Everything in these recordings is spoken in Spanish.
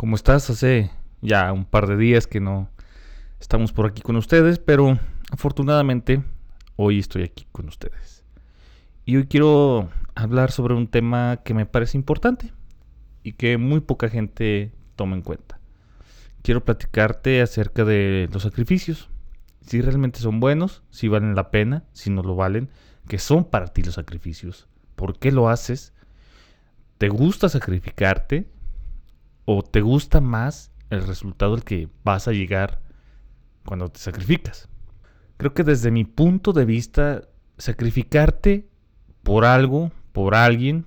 ¿Cómo estás? Hace ya un par de días que no estamos por aquí con ustedes, pero afortunadamente hoy estoy aquí con ustedes. Y hoy quiero hablar sobre un tema que me parece importante y que muy poca gente toma en cuenta. Quiero platicarte acerca de los sacrificios. Si realmente son buenos, si valen la pena, si no lo valen, que son para ti los sacrificios. ¿Por qué lo haces? ¿Te gusta sacrificarte? ¿O te gusta más el resultado al que vas a llegar cuando te sacrificas? Creo que desde mi punto de vista, sacrificarte por algo, por alguien,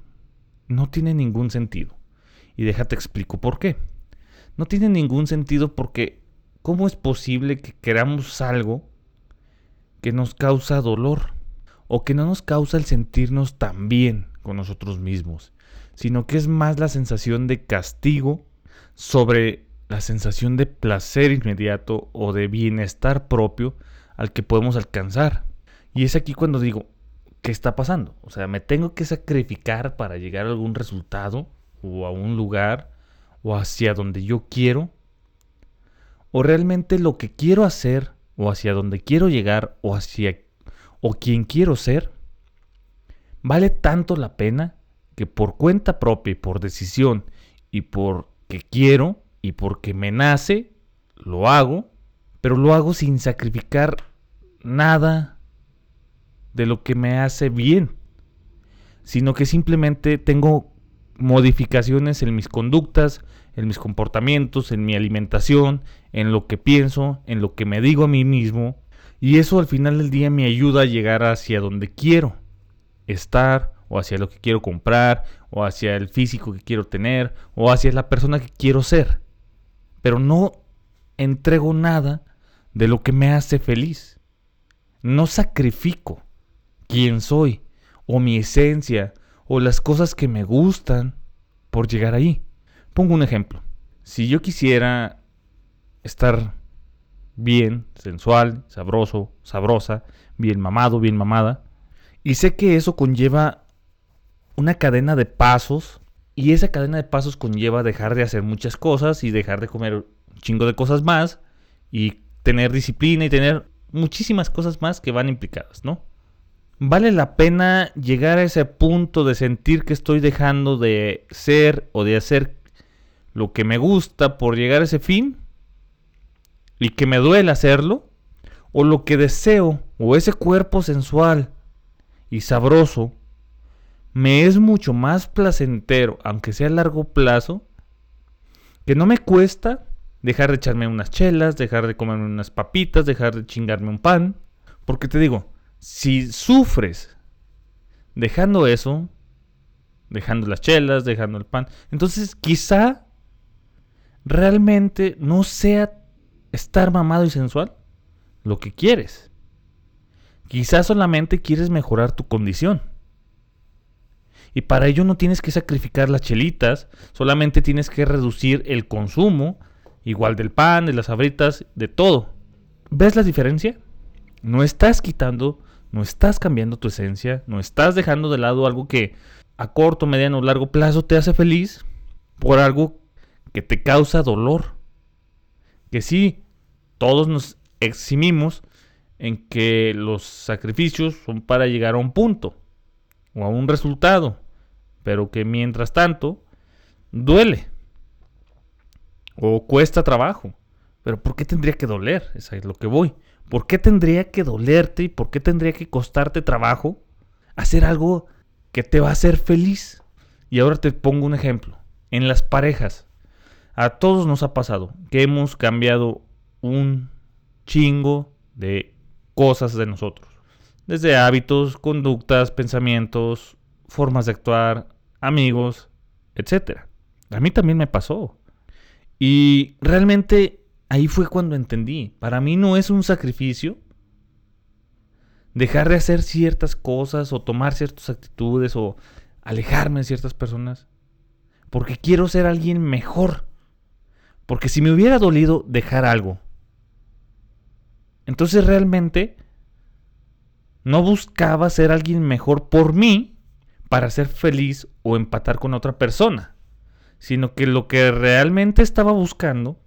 no tiene ningún sentido. Y déjate explico por qué. No tiene ningún sentido porque ¿cómo es posible que queramos algo que nos causa dolor? O que no nos causa el sentirnos tan bien con nosotros mismos, sino que es más la sensación de castigo sobre la sensación de placer inmediato o de bienestar propio al que podemos alcanzar. Y es aquí cuando digo, ¿qué está pasando? O sea, me tengo que sacrificar para llegar a algún resultado o a un lugar o hacia donde yo quiero. O realmente lo que quiero hacer o hacia donde quiero llegar o hacia o quien quiero ser vale tanto la pena que por cuenta propia y por decisión y por quiero y porque me nace, lo hago, pero lo hago sin sacrificar nada de lo que me hace bien, sino que simplemente tengo modificaciones en mis conductas, en mis comportamientos, en mi alimentación, en lo que pienso, en lo que me digo a mí mismo, y eso al final del día me ayuda a llegar hacia donde quiero estar o hacia lo que quiero comprar, o hacia el físico que quiero tener, o hacia la persona que quiero ser. Pero no entrego nada de lo que me hace feliz. No sacrifico quién soy, o mi esencia, o las cosas que me gustan por llegar ahí. Pongo un ejemplo. Si yo quisiera estar bien, sensual, sabroso, sabrosa, bien mamado, bien mamada, y sé que eso conlleva una cadena de pasos y esa cadena de pasos conlleva dejar de hacer muchas cosas y dejar de comer un chingo de cosas más y tener disciplina y tener muchísimas cosas más que van implicadas, ¿no? ¿Vale la pena llegar a ese punto de sentir que estoy dejando de ser o de hacer lo que me gusta por llegar a ese fin? ¿Y que me duele hacerlo? ¿O lo que deseo o ese cuerpo sensual y sabroso me es mucho más placentero, aunque sea a largo plazo, que no me cuesta dejar de echarme unas chelas, dejar de comerme unas papitas, dejar de chingarme un pan. Porque te digo, si sufres dejando eso, dejando las chelas, dejando el pan, entonces quizá realmente no sea estar mamado y sensual lo que quieres. Quizá solamente quieres mejorar tu condición. Y para ello no tienes que sacrificar las chelitas, solamente tienes que reducir el consumo, igual del pan, de las abritas, de todo. ¿Ves la diferencia? No estás quitando, no estás cambiando tu esencia, no estás dejando de lado algo que a corto, mediano o largo plazo te hace feliz por algo que te causa dolor. Que sí, todos nos eximimos en que los sacrificios son para llegar a un punto o a un resultado pero que mientras tanto duele o cuesta trabajo. Pero ¿por qué tendría que doler? Esa es lo que voy. ¿Por qué tendría que dolerte y por qué tendría que costarte trabajo hacer algo que te va a hacer feliz? Y ahora te pongo un ejemplo. En las parejas, a todos nos ha pasado que hemos cambiado un chingo de cosas de nosotros. Desde hábitos, conductas, pensamientos, formas de actuar, amigos, etc. A mí también me pasó. Y realmente ahí fue cuando entendí. Para mí no es un sacrificio dejar de hacer ciertas cosas o tomar ciertas actitudes o alejarme de ciertas personas. Porque quiero ser alguien mejor. Porque si me hubiera dolido dejar algo, entonces realmente no buscaba ser alguien mejor por mí, para ser feliz o empatar con otra persona, sino que lo que realmente estaba buscando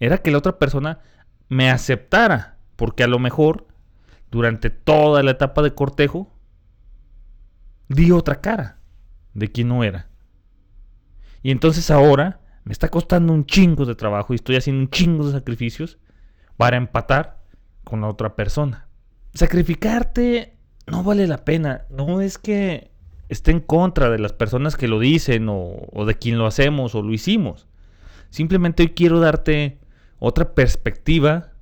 era que la otra persona me aceptara, porque a lo mejor durante toda la etapa de cortejo di otra cara de quien no era. Y entonces ahora me está costando un chingo de trabajo y estoy haciendo un chingo de sacrificios para empatar con la otra persona. Sacrificarte no vale la pena. No es que esté en contra de las personas que lo dicen o, o de quien lo hacemos o lo hicimos. Simplemente hoy quiero darte otra perspectiva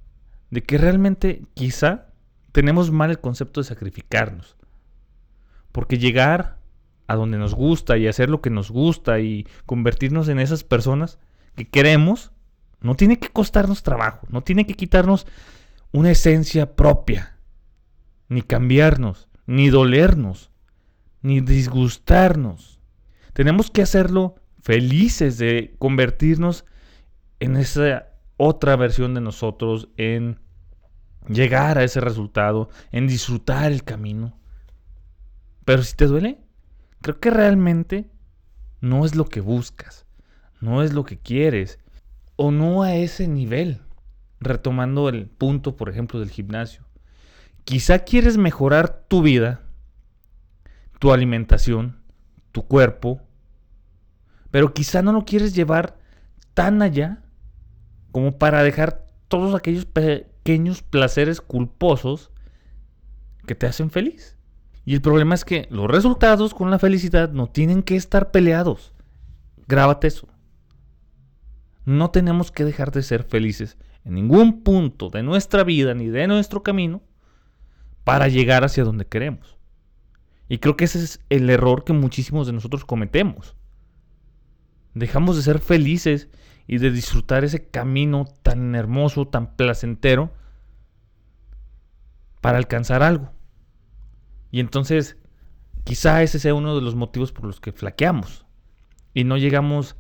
de que realmente quizá tenemos mal el concepto de sacrificarnos. Porque llegar a donde nos gusta y hacer lo que nos gusta y convertirnos en esas personas que queremos, no tiene que costarnos trabajo, no tiene que quitarnos una esencia propia, ni cambiarnos, ni dolernos, ni disgustarnos. Tenemos que hacerlo felices de convertirnos en esa otra versión de nosotros, en llegar a ese resultado, en disfrutar el camino. Pero si te duele, Creo que realmente no es lo que buscas, no es lo que quieres, o no a ese nivel. Retomando el punto, por ejemplo, del gimnasio. Quizá quieres mejorar tu vida, tu alimentación, tu cuerpo, pero quizá no lo quieres llevar tan allá como para dejar todos aquellos pequeños placeres culposos que te hacen feliz. Y el problema es que los resultados con la felicidad no tienen que estar peleados. Grábate eso. No tenemos que dejar de ser felices en ningún punto de nuestra vida ni de nuestro camino para llegar hacia donde queremos. Y creo que ese es el error que muchísimos de nosotros cometemos. Dejamos de ser felices y de disfrutar ese camino tan hermoso, tan placentero, para alcanzar algo. Y entonces, quizá ese sea uno de los motivos por los que flaqueamos y no llegamos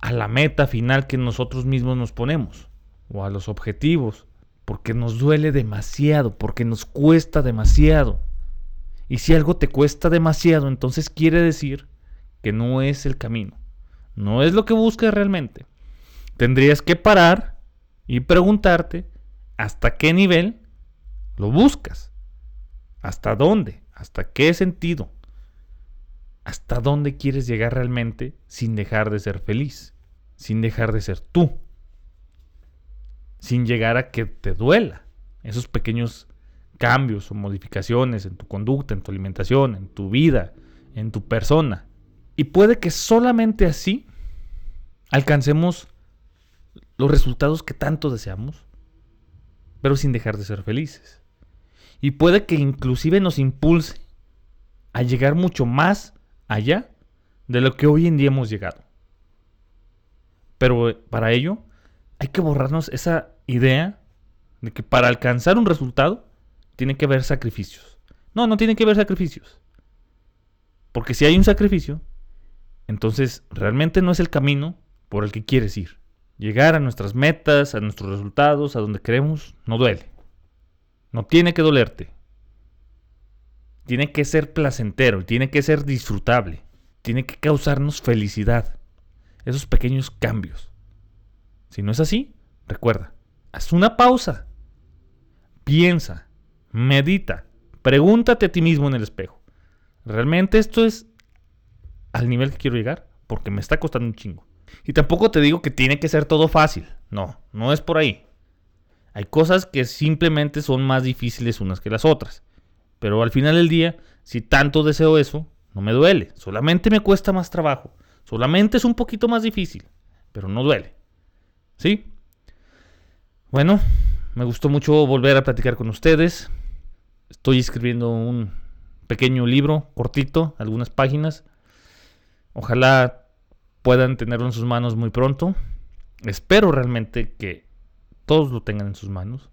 a la meta final que nosotros mismos nos ponemos o a los objetivos, porque nos duele demasiado, porque nos cuesta demasiado. Y si algo te cuesta demasiado, entonces quiere decir que no es el camino, no es lo que buscas realmente. Tendrías que parar y preguntarte hasta qué nivel lo buscas, hasta dónde. ¿Hasta qué sentido? ¿Hasta dónde quieres llegar realmente sin dejar de ser feliz? Sin dejar de ser tú. Sin llegar a que te duela esos pequeños cambios o modificaciones en tu conducta, en tu alimentación, en tu vida, en tu persona. Y puede que solamente así alcancemos los resultados que tanto deseamos, pero sin dejar de ser felices. Y puede que inclusive nos impulse a llegar mucho más allá de lo que hoy en día hemos llegado. Pero eh, para ello hay que borrarnos esa idea de que para alcanzar un resultado tiene que haber sacrificios. No, no tiene que haber sacrificios. Porque si hay un sacrificio, entonces realmente no es el camino por el que quieres ir. Llegar a nuestras metas, a nuestros resultados, a donde queremos, no duele. No tiene que dolerte. Tiene que ser placentero, tiene que ser disfrutable, tiene que causarnos felicidad. Esos pequeños cambios. Si no es así, recuerda, haz una pausa. Piensa, medita, pregúntate a ti mismo en el espejo. ¿Realmente esto es al nivel que quiero llegar? Porque me está costando un chingo. Y tampoco te digo que tiene que ser todo fácil. No, no es por ahí. Hay cosas que simplemente son más difíciles unas que las otras. Pero al final del día, si tanto deseo eso, no me duele. Solamente me cuesta más trabajo. Solamente es un poquito más difícil. Pero no duele. ¿Sí? Bueno, me gustó mucho volver a platicar con ustedes. Estoy escribiendo un pequeño libro, cortito, algunas páginas. Ojalá puedan tenerlo en sus manos muy pronto. Espero realmente que todos lo tengan en sus manos.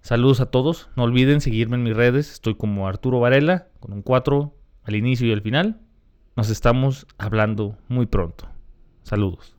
Saludos a todos. No olviden seguirme en mis redes. Estoy como Arturo Varela, con un 4 al inicio y al final. Nos estamos hablando muy pronto. Saludos.